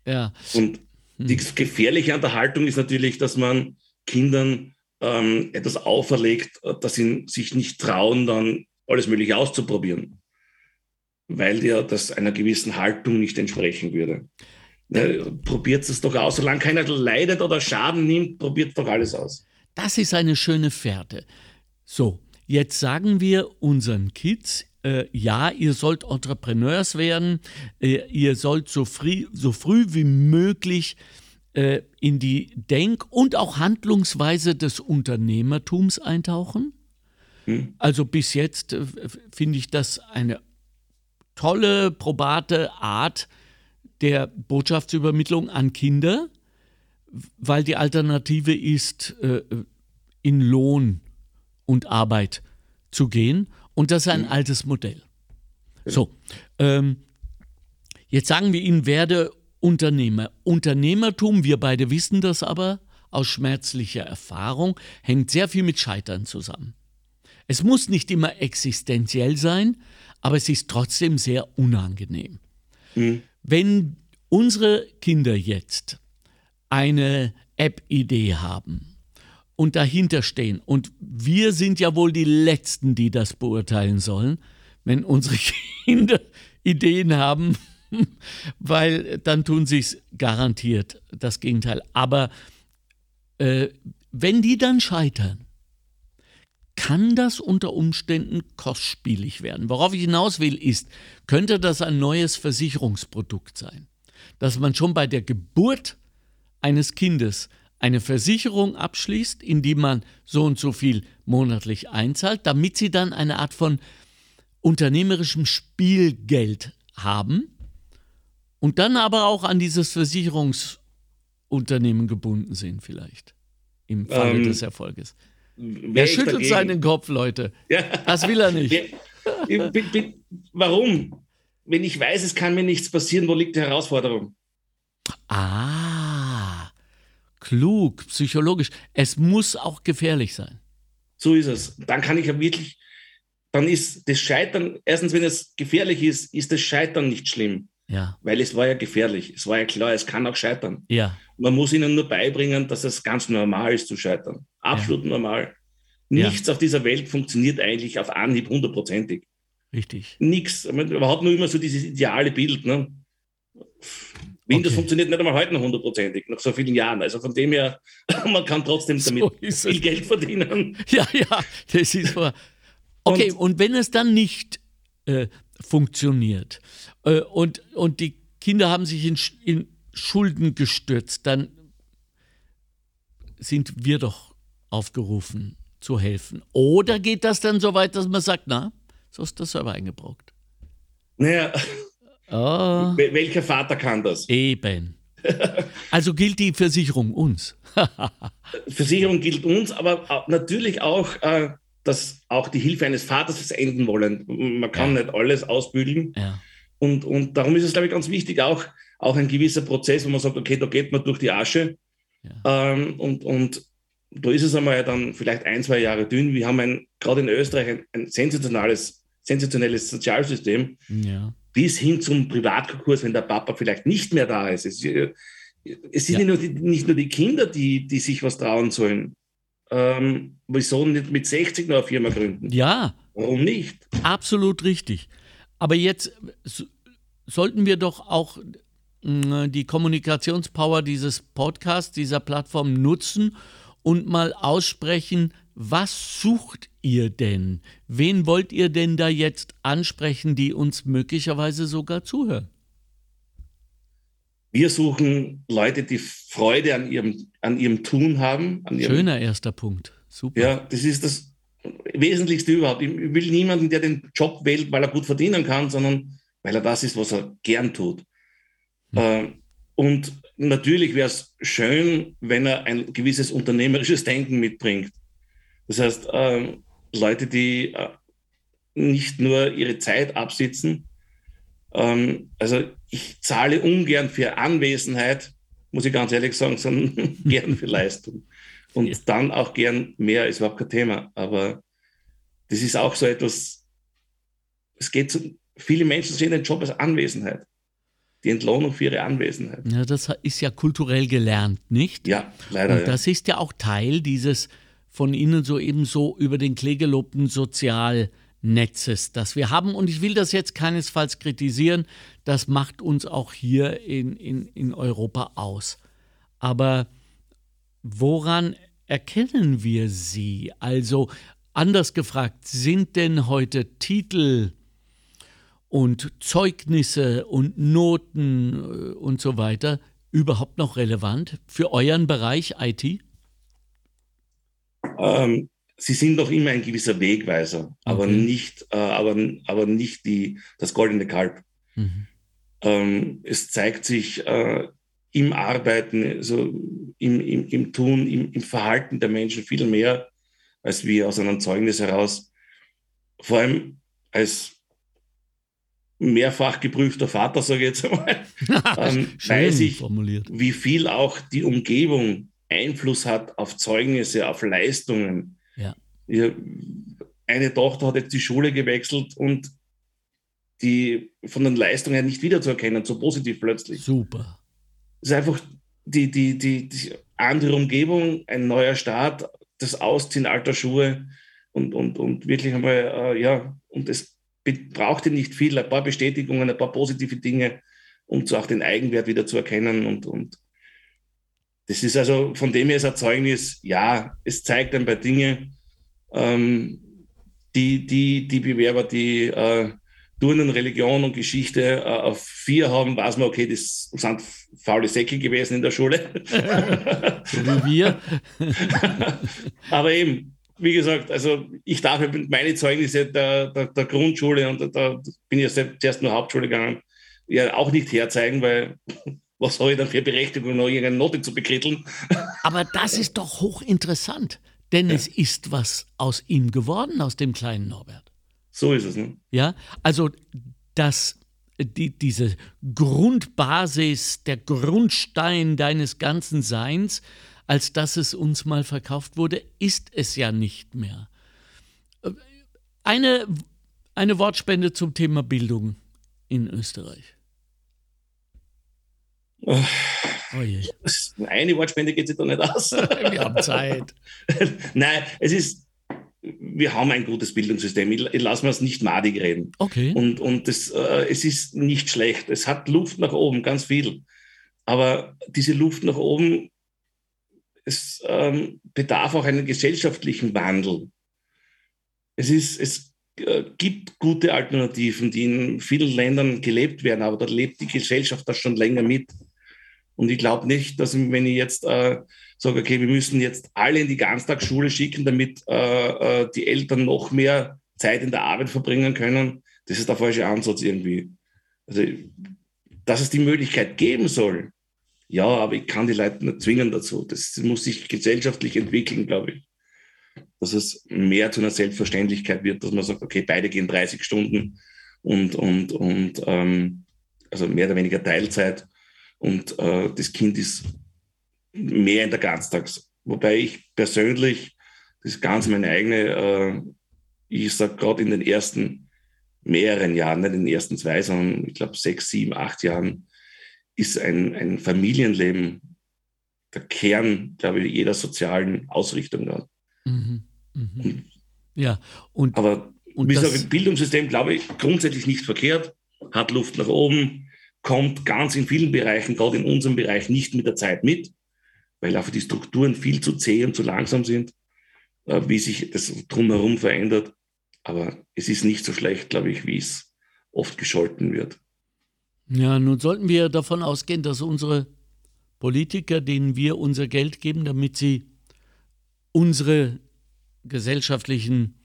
Ja. Und hm. die Gefährliche an der Haltung ist natürlich, dass man Kindern ähm, etwas auferlegt, dass sie sich nicht trauen, dann alles Mögliche auszuprobieren weil ja das einer gewissen Haltung nicht entsprechen würde. Ja, probiert es doch aus. Solange keiner leidet oder Schaden nimmt, probiert doch alles aus. Das ist eine schöne Fährte. So, jetzt sagen wir unseren Kids, äh, ja, ihr sollt Entrepreneurs werden, äh, ihr sollt so früh, so früh wie möglich äh, in die Denk- und auch Handlungsweise des Unternehmertums eintauchen. Hm. Also bis jetzt äh, finde ich das eine tolle, probate Art der Botschaftsübermittlung an Kinder, weil die Alternative ist, äh, in Lohn und Arbeit zu gehen. Und das ist ein mhm. altes Modell. So, ähm, jetzt sagen wir Ihnen, werde Unternehmer. Unternehmertum, wir beide wissen das aber aus schmerzlicher Erfahrung, hängt sehr viel mit Scheitern zusammen. Es muss nicht immer existenziell sein, aber es ist trotzdem sehr unangenehm. Mhm. Wenn unsere Kinder jetzt eine App-Idee haben und dahinter stehen, und wir sind ja wohl die Letzten, die das beurteilen sollen, wenn unsere Kinder Ideen haben, weil dann tun sie es garantiert das Gegenteil. Aber äh, wenn die dann scheitern, kann das unter Umständen kostspielig werden. Worauf ich hinaus will, ist, könnte das ein neues Versicherungsprodukt sein, dass man schon bei der Geburt eines Kindes eine Versicherung abschließt, in die man so und so viel monatlich einzahlt, damit sie dann eine Art von unternehmerischem Spielgeld haben und dann aber auch an dieses Versicherungsunternehmen gebunden sind vielleicht im Falle ähm, des Erfolges. Er schüttelt seinen Kopf, Leute. Ja. Das will er nicht. Warum? Wenn ich weiß, es kann mir nichts passieren, wo liegt die Herausforderung? Ah, klug, psychologisch. Es muss auch gefährlich sein. So ist es. Dann kann ich ja wirklich, dann ist das Scheitern, erstens, wenn es gefährlich ist, ist das Scheitern nicht schlimm. Ja. Weil es war ja gefährlich. Es war ja klar, es kann auch scheitern. Ja. Man muss ihnen nur beibringen, dass es ganz normal ist zu scheitern. Absolut ja. normal. Nichts ja. auf dieser Welt funktioniert eigentlich auf Anhieb hundertprozentig. Richtig. Nichts. Man hat nur immer so dieses ideale Bild. Ne? Windows okay. funktioniert nicht einmal heute noch hundertprozentig, nach so vielen Jahren. Also von dem her, man kann trotzdem damit so viel Geld verdienen. Ja, ja, das ist wahr. Okay, und, und wenn es dann nicht äh, funktioniert äh, und, und die Kinder haben sich in, in Schulden gestürzt, dann sind wir doch aufgerufen zu helfen. Oder geht das dann so weit, dass man sagt, na, so ist der Server eingebrockt? Naja, oh. welcher Vater kann das? Eben. Also gilt die Versicherung uns. Versicherung gilt uns, aber natürlich auch, äh, dass auch die Hilfe eines Vaters enden wollen. Man kann ja. nicht alles ausbügeln. Ja. Und, und darum ist es, glaube ich, ganz wichtig, auch, auch ein gewisser Prozess, wo man sagt, okay, da geht man durch die Asche. Ja. Ähm, und, und da ist es einmal dann vielleicht ein, zwei Jahre dünn. Wir haben gerade in Österreich ein, ein sensationales, sensationelles Sozialsystem. Ja. Bis hin zum Privatkonkurs, wenn der Papa vielleicht nicht mehr da ist. Es, es sind ja. nicht, nur die, nicht nur die Kinder, die, die sich was trauen sollen. Ähm, wieso nicht mit 60 noch eine Firma gründen? Ja. Warum nicht? Absolut richtig. Aber jetzt sollten wir doch auch die Kommunikationspower dieses Podcasts, dieser Plattform nutzen und mal aussprechen, was sucht ihr denn? Wen wollt ihr denn da jetzt ansprechen, die uns möglicherweise sogar zuhören? Wir suchen Leute, die Freude an ihrem, an ihrem Tun haben. Ihrem, Schöner erster Punkt. Super. Ja, das ist das Wesentlichste überhaupt. Ich will niemanden, der den Job wählt, weil er gut verdienen kann, sondern weil er das ist, was er gern tut. Hm. Und natürlich wäre es schön, wenn er ein gewisses unternehmerisches Denken mitbringt. Das heißt, äh, Leute, die äh, nicht nur ihre Zeit absitzen. Ähm, also ich zahle ungern für Anwesenheit, muss ich ganz ehrlich sagen, sondern gern für Leistung. Und ja. dann auch gern mehr, ist überhaupt kein Thema. Aber das ist auch so etwas, es geht zu, viele Menschen sehen den Job als Anwesenheit die Entlohnung für ihre Anwesenheit. Ja, das ist ja kulturell gelernt, nicht? Ja, leider. Und das ja. ist ja auch Teil dieses von Ihnen so über den Klee gelobten Sozialnetzes, das wir haben. Und ich will das jetzt keinesfalls kritisieren, das macht uns auch hier in, in, in Europa aus. Aber woran erkennen wir sie? Also anders gefragt, sind denn heute Titel und Zeugnisse und Noten äh, und so weiter überhaupt noch relevant für euren Bereich IT? Ähm, sie sind doch immer ein gewisser Wegweiser, okay. aber nicht, äh, aber, aber nicht die, das goldene Kalb. Mhm. Ähm, es zeigt sich äh, im Arbeiten, also im, im, im Tun, im, im, Verhalten der Menschen viel mehr, als wir aus einem Zeugnis heraus. Vor allem als mehrfach geprüfter Vater, sage ich jetzt einmal, ähm, weiß ich, formuliert. wie viel auch die Umgebung Einfluss hat auf Zeugnisse, auf Leistungen. Ja. Eine Tochter hat jetzt die Schule gewechselt und die von den Leistungen nicht wiederzuerkennen, so positiv plötzlich. Super. Es ist einfach die, die, die, die andere Umgebung, ein neuer Start, das Ausziehen alter Schuhe und, und, und wirklich einmal, äh, ja, und es brauchte nicht viel, ein paar Bestätigungen, ein paar positive Dinge, um so auch den Eigenwert wieder zu erkennen. Und, und das ist also von dem her das Erzeugnis, ja, es zeigt ein paar Dinge, ähm, die, die, die Bewerber, die äh, Turnen, Religion und Geschichte äh, auf vier haben, weiß man, okay, das sind faule Säcke gewesen in der Schule. so wie wir. Aber eben, wie gesagt, also ich darf meine Zeugnisse der, der, der Grundschule und da bin ich ja zuerst nur Hauptschule gegangen, ja auch nicht herzeigen, weil was habe ich dann für Berechtigung, noch irgendeine Note zu bekritteln? Aber das ist doch hochinteressant, denn ja. es ist was aus ihm geworden, aus dem kleinen Norbert. So ist es, ne? Ja, also das, die, diese Grundbasis, der Grundstein deines ganzen Seins, als dass es uns mal verkauft wurde, ist es ja nicht mehr. Eine, eine Wortspende zum Thema Bildung in Österreich. Oh. Eine Wortspende geht sich da nicht aus. Wir haben Zeit. Nein, es ist, wir haben ein gutes Bildungssystem. Ich, ich lasse mir es nicht madig reden. Okay. Und, und das, äh, es ist nicht schlecht. Es hat Luft nach oben, ganz viel. Aber diese Luft nach oben, es ähm, bedarf auch einen gesellschaftlichen Wandel. Es, ist, es äh, gibt gute Alternativen, die in vielen Ländern gelebt werden, aber da lebt die Gesellschaft das schon länger mit. Und ich glaube nicht, dass wenn ich jetzt äh, sage, okay, wir müssen jetzt alle in die Ganztagsschule schicken, damit äh, äh, die Eltern noch mehr Zeit in der Arbeit verbringen können, das ist der falsche Ansatz irgendwie. Also, dass es die Möglichkeit geben soll, ja, aber ich kann die Leute nicht zwingen dazu. Das muss sich gesellschaftlich entwickeln, glaube ich. Dass es mehr zu einer Selbstverständlichkeit wird, dass man sagt, okay, beide gehen 30 Stunden und, und, und ähm, also mehr oder weniger Teilzeit und äh, das Kind ist mehr in der Ganztags. Wobei ich persönlich, das ist ganz meine eigene, äh, ich sage gerade in den ersten mehreren Jahren, nicht in den ersten zwei, sondern ich glaube sechs, sieben, acht Jahren, ist ein, ein Familienleben der Kern, glaube ich, jeder sozialen Ausrichtung. Da. Mhm, mh. ja, und, aber und gesagt, Bildungssystem, glaube ich, grundsätzlich nicht verkehrt, hat Luft nach oben, kommt ganz in vielen Bereichen, gerade in unserem Bereich, nicht mit der Zeit mit, weil einfach die Strukturen viel zu zäh und zu langsam sind, äh, wie sich das drumherum verändert. Aber es ist nicht so schlecht, glaube ich, wie es oft gescholten wird. Ja, nun sollten wir davon ausgehen, dass unsere Politiker, denen wir unser Geld geben, damit sie unsere gesellschaftlichen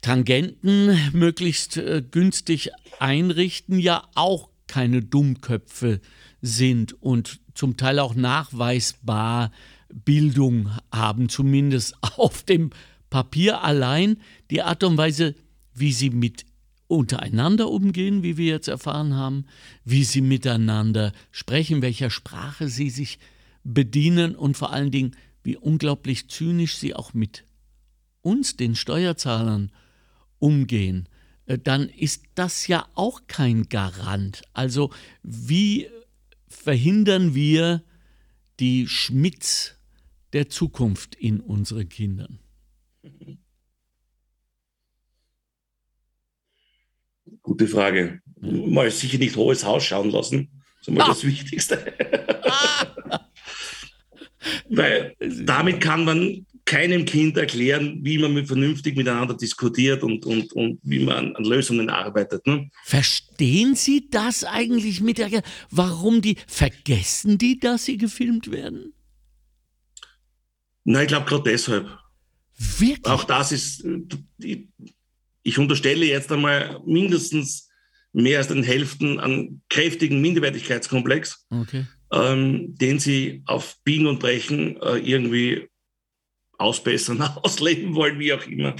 Tangenten möglichst äh, günstig einrichten, ja auch keine Dummköpfe sind und zum Teil auch nachweisbar Bildung haben, zumindest auf dem Papier allein. Die Art und Weise, wie sie mit untereinander umgehen, wie wir jetzt erfahren haben, wie sie miteinander sprechen, welcher Sprache sie sich bedienen und vor allen Dingen, wie unglaublich zynisch sie auch mit uns, den Steuerzahlern, umgehen, äh, dann ist das ja auch kein Garant. Also wie verhindern wir die Schmitz der Zukunft in unseren Kindern? Gute Frage. Mal sicher nicht hohes Haus schauen lassen. Das ist mal ah. das Wichtigste. Ah. Weil damit kann man keinem Kind erklären, wie man mit vernünftig miteinander diskutiert und, und, und wie man an Lösungen arbeitet. Ne? Verstehen Sie das eigentlich mit der, warum die, vergessen die, dass sie gefilmt werden? Nein, ich glaube gerade deshalb. Wirklich? Auch das ist, ich unterstelle jetzt einmal mindestens mehr als den Hälften an kräftigen Minderwertigkeitskomplex, okay. ähm, den sie auf Biegen und Brechen äh, irgendwie ausbessern, ausleben wollen, wie auch immer.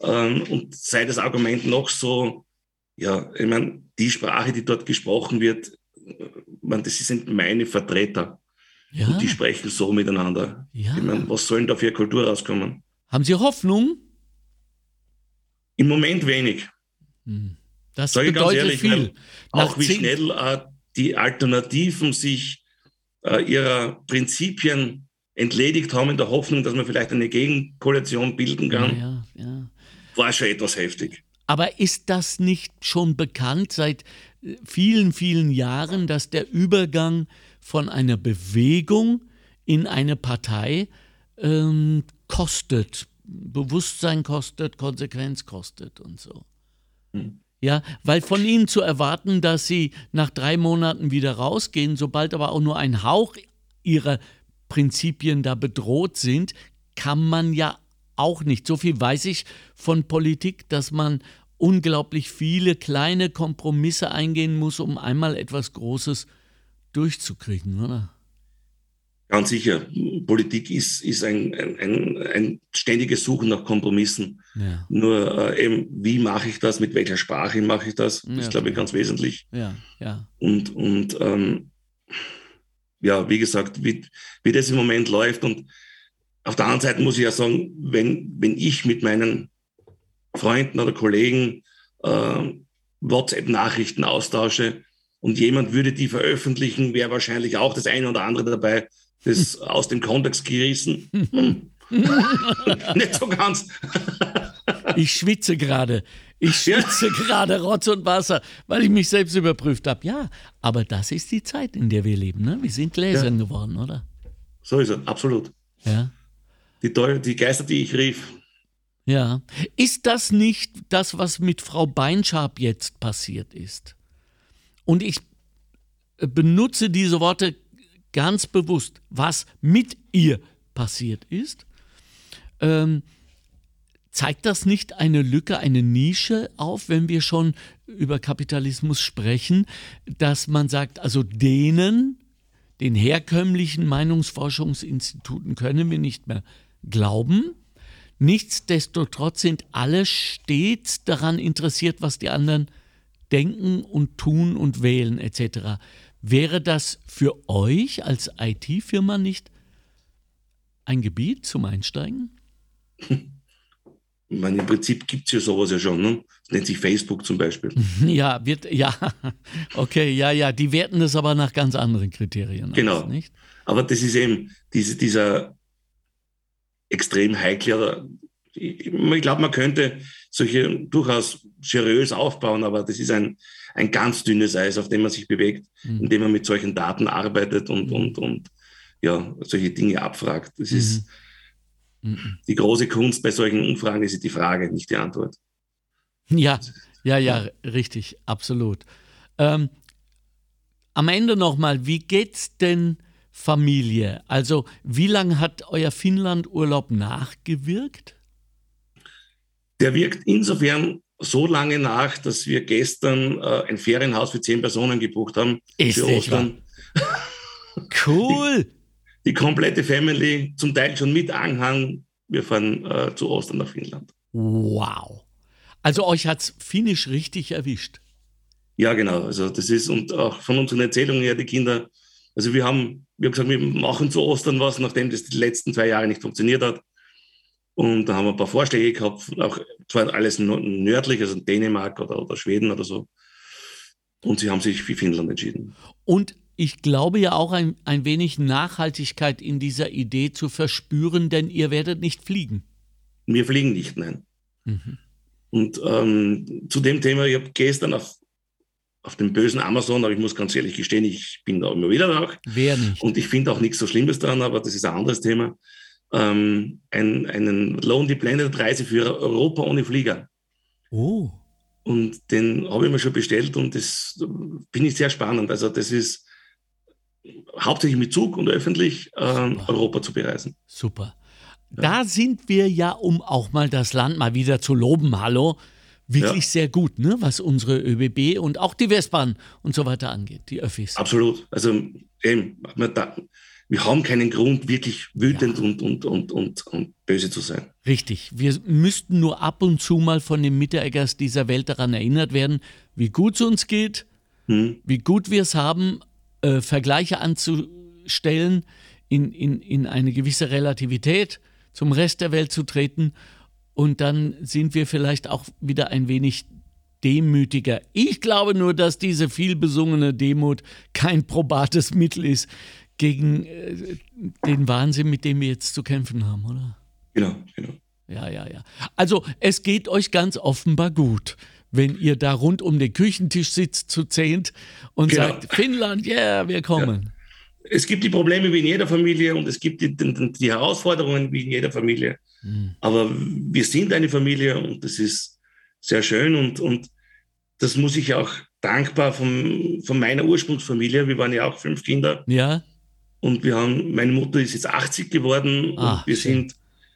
Ähm, und sei das Argument noch so, ja, ich meine, die Sprache, die dort gesprochen wird, man, das sind meine Vertreter. Ja. Und die sprechen so miteinander. Ja. Ich meine, was sollen da für Kultur rauskommen? Haben Sie Hoffnung? Im Moment wenig. Hm. Das Sag bedeutet ehrlich, viel. Auch wie schnell äh, die Alternativen sich äh, ihrer Prinzipien entledigt haben in der Hoffnung, dass man vielleicht eine Gegenkoalition bilden kann, ja, ja. war schon etwas heftig. Aber ist das nicht schon bekannt seit äh, vielen, vielen Jahren, dass der Übergang von einer Bewegung in eine Partei ähm, kostet, Bewusstsein kostet, Konsequenz kostet und so? Hm. Ja, weil von ihnen zu erwarten, dass sie nach drei Monaten wieder rausgehen, sobald aber auch nur ein Hauch ihrer Prinzipien da bedroht sind, kann man ja auch nicht. So viel weiß ich von Politik, dass man unglaublich viele kleine Kompromisse eingehen muss, um einmal etwas Großes durchzukriegen, oder? Ganz sicher. Politik ist, ist ein, ein, ein ständiges Suchen nach Kompromissen. Ja. Nur äh, eben, wie mache ich das, mit welcher Sprache mache ich das? Das ja, ist, glaube ich, ganz wesentlich. Ja, ja. Und, und ähm, ja, wie gesagt, wie, wie das im Moment läuft. Und auf der anderen Seite muss ich ja sagen, wenn, wenn ich mit meinen Freunden oder Kollegen äh, WhatsApp-Nachrichten austausche und jemand würde die veröffentlichen, wäre wahrscheinlich auch das eine oder andere dabei, das aus dem Kontext gerissen. Hm. Nicht so ganz. Ich schwitze gerade. Ich schwitze ja. gerade Rotz und Wasser, weil ich mich selbst überprüft habe. Ja, aber das ist die Zeit, in der wir leben. Ne? Wir sind Gläsern ja. geworden, oder? So ist es, absolut. Ja. Die, die Geister, die ich rief. Ja. Ist das nicht das, was mit Frau Beinschab jetzt passiert ist? Und ich benutze diese Worte ganz bewusst, was mit ihr passiert ist. Ähm, zeigt das nicht eine Lücke, eine Nische auf, wenn wir schon über Kapitalismus sprechen, dass man sagt, also denen, den herkömmlichen Meinungsforschungsinstituten können wir nicht mehr glauben. Nichtsdestotrotz sind alle stets daran interessiert, was die anderen denken und tun und wählen etc. Wäre das für euch als IT-Firma nicht ein Gebiet zum Einsteigen? Ich meine, im Prinzip gibt es ja sowas ja schon. Ne? Das nennt sich Facebook zum Beispiel. Ja, wird, ja, okay, ja, ja. Die werten das aber nach ganz anderen Kriterien. Genau. Aus, nicht? Aber das ist eben diese, dieser extrem heikle, ich, ich glaube, man könnte solche durchaus seriös aufbauen, aber das ist ein, ein ganz dünnes Eis, auf dem man sich bewegt, mhm. indem man mit solchen Daten arbeitet und, mhm. und, und ja, solche Dinge abfragt. Das mhm. ist mhm. die große Kunst bei solchen Umfragen, ist die Frage, nicht die Antwort. Ja, ja, ja, richtig, absolut. Ähm, am Ende nochmal, wie geht's denn Familie? Also, wie lange hat euer Finnland-Urlaub nachgewirkt? Der wirkt insofern so lange nach, dass wir gestern äh, ein Ferienhaus für zehn Personen gebucht haben. Ist für Ostern. Cool. Die, komplette Family, zum Teil schon mit Anhang. Wir fahren äh, zu Ostern nach Finnland. Wow. Also euch hat es finnisch richtig erwischt. Ja, genau. Also das ist, und auch von unseren Erzählungen her, die Kinder, also wir haben, wir haben gesagt, wir machen zu Ostern was, nachdem das die letzten zwei Jahre nicht funktioniert hat. Und da haben wir ein paar Vorschläge gehabt, auch zwar alles nördlich, also Dänemark oder, oder Schweden oder so. Und sie haben sich für Finnland entschieden. Und ich glaube ja auch ein, ein wenig Nachhaltigkeit in dieser Idee zu verspüren, denn ihr werdet nicht fliegen. Wir fliegen nicht, nein. Mhm. Und ähm, zu dem Thema, ich habe gestern auf, auf dem bösen Amazon, aber ich muss ganz ehrlich gestehen, ich bin da immer wieder nach. Wer nicht? Und ich finde auch nichts so Schlimmes daran, aber das ist ein anderes Thema ähm, ein, einen Lonely Planet Reiseführer Europa ohne Flieger. Oh. Und den habe ich mir schon bestellt und das finde ich sehr spannend. Also das ist hauptsächlich mit Zug und öffentlich ähm, Europa zu bereisen. Super. Ja. Da sind wir ja, um auch mal das Land mal wieder zu loben, hallo, wirklich ja. sehr gut, ne? was unsere ÖBB und auch die Westbahn und so weiter angeht, die Öffis. Absolut. Also eben, da, wir haben keinen Grund, wirklich wütend ja. und, und, und, und, und böse zu sein. Richtig. Wir müssten nur ab und zu mal von den Mittereggers dieser Welt daran erinnert werden, wie gut es uns geht, hm. wie gut wir es haben, äh, Vergleiche anzustellen, in, in, in eine gewisse Relativität zum Rest der Welt zu treten. Und dann sind wir vielleicht auch wieder ein wenig demütiger. Ich glaube nur, dass diese vielbesungene Demut kein probates Mittel ist gegen äh, den Wahnsinn, mit dem wir jetzt zu kämpfen haben, oder? Genau, genau. Ja, ja, ja. Also es geht euch ganz offenbar gut, wenn ihr da rund um den Küchentisch sitzt zu zehnt und genau. sagt, Finnland, ja, yeah, wir kommen. Ja. Es gibt die Probleme wie in jeder Familie und es gibt die, die, die Herausforderungen wie in jeder Familie. Mhm. Aber wir sind eine Familie und das ist sehr schön und, und das muss ich auch dankbar von, von meiner Ursprungsfamilie. Wir waren ja auch fünf Kinder. Ja. Und wir haben, meine Mutter ist jetzt 80 geworden Ah, und wir schön. sind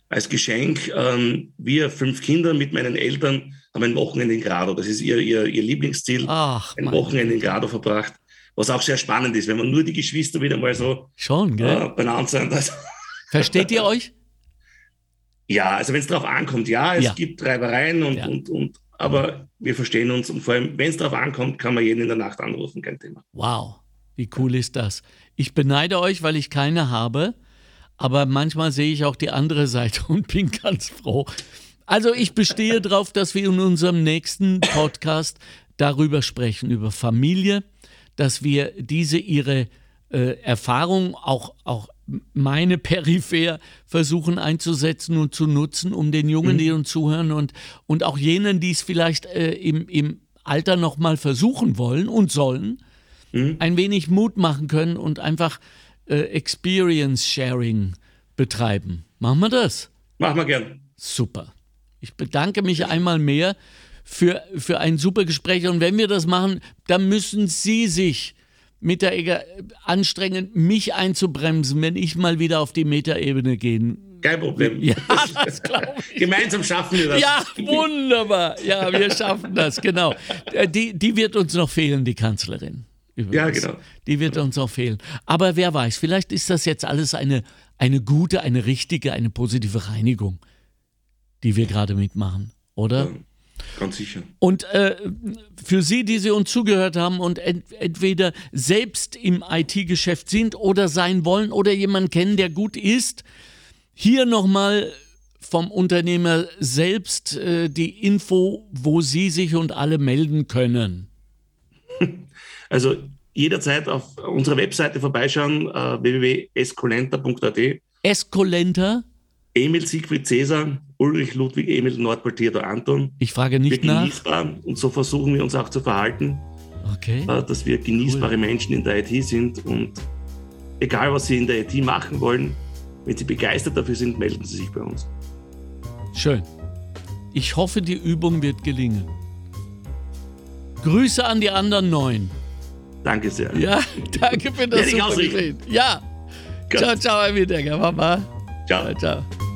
als Geschenk, ähm, wir fünf Kinder mit meinen Eltern haben ein Wochenende in Grado. Das ist ihr, ihr, ihr Lieblingsziel. Ach, ein Wochenende in Grado verbracht. Was auch sehr spannend ist, wenn man nur die Geschwister wieder mal so Schon, gell? äh, beieinander sind. Also, Versteht ihr euch? ja, also wenn es darauf ankommt, ja, es Ja. gibt Reibereien und, Ja. und, und aber wir verstehen uns und vor allem, wenn es darauf ankommt, kann man jeden in der Nacht anrufen, kein Thema. Wow, wie cool ist das? Ich beneide euch, weil ich keine habe, aber manchmal sehe ich auch die andere Seite und bin ganz froh. Also ich bestehe darauf, dass wir in unserem nächsten Podcast darüber sprechen, über Familie, dass wir diese ihre äh, Erfahrung, auch, auch meine peripher versuchen einzusetzen und zu nutzen, um den Jungen, die uns zuhören und, und auch jenen, die es vielleicht äh, im, im Alter nochmal versuchen wollen und sollen, ein wenig Mut machen können und einfach äh, Experience Sharing betreiben. Machen wir das? Machen wir gern. Super. Ich bedanke mich einmal mehr für, für ein super Gespräch. Und wenn wir das machen, dann müssen Sie sich mit der Ega- anstrengen, mich einzubremsen, wenn ich mal wieder auf die Metaebene gehen. Kein Problem. Ja, das glaube ich. Gemeinsam schaffen wir das. Ja, wunderbar. Ja, wir schaffen das, genau. Äh, Die, die wird uns noch fehlen, die Kanzlerin. Übrigens. Ja, genau. Die wird uns noch fehlen. Aber wer weiß, vielleicht ist das jetzt alles eine, eine gute, eine richtige, eine positive Reinigung, die wir gerade mitmachen, oder? Ja, ganz sicher. Und äh, für Sie, die Sie uns zugehört haben und ent entweder selbst im IT-Geschäft sind oder sein wollen oder jemanden kennen, der gut ist, hier nochmal vom Unternehmer selbst äh, die Info, wo Sie sich und alle melden können. Also jederzeit auf unserer Webseite vorbeischauen, äh, www.escolenta.at. Escolenta, Emil Siegfried Cäsar, Ulrich Ludwig Emil Nordpol Theodor Anton. ich frage Wir nicht nach. genießbar und so versuchen wir uns auch zu verhalten, Okay. äh, dass wir genießbare Menschen in der IT sind und egal was Sie in der IT machen wollen, wenn Sie begeistert dafür sind, melden Sie sich bei uns. Schön. Ich hoffe, die Übung wird gelingen. Grüße an die anderen neun. Danke sehr. Ja, danke für das super ausrichten. Gespräch. Ja. Ciao, ciao, Herr Wiedecker. Mama. Ciao. Ciao.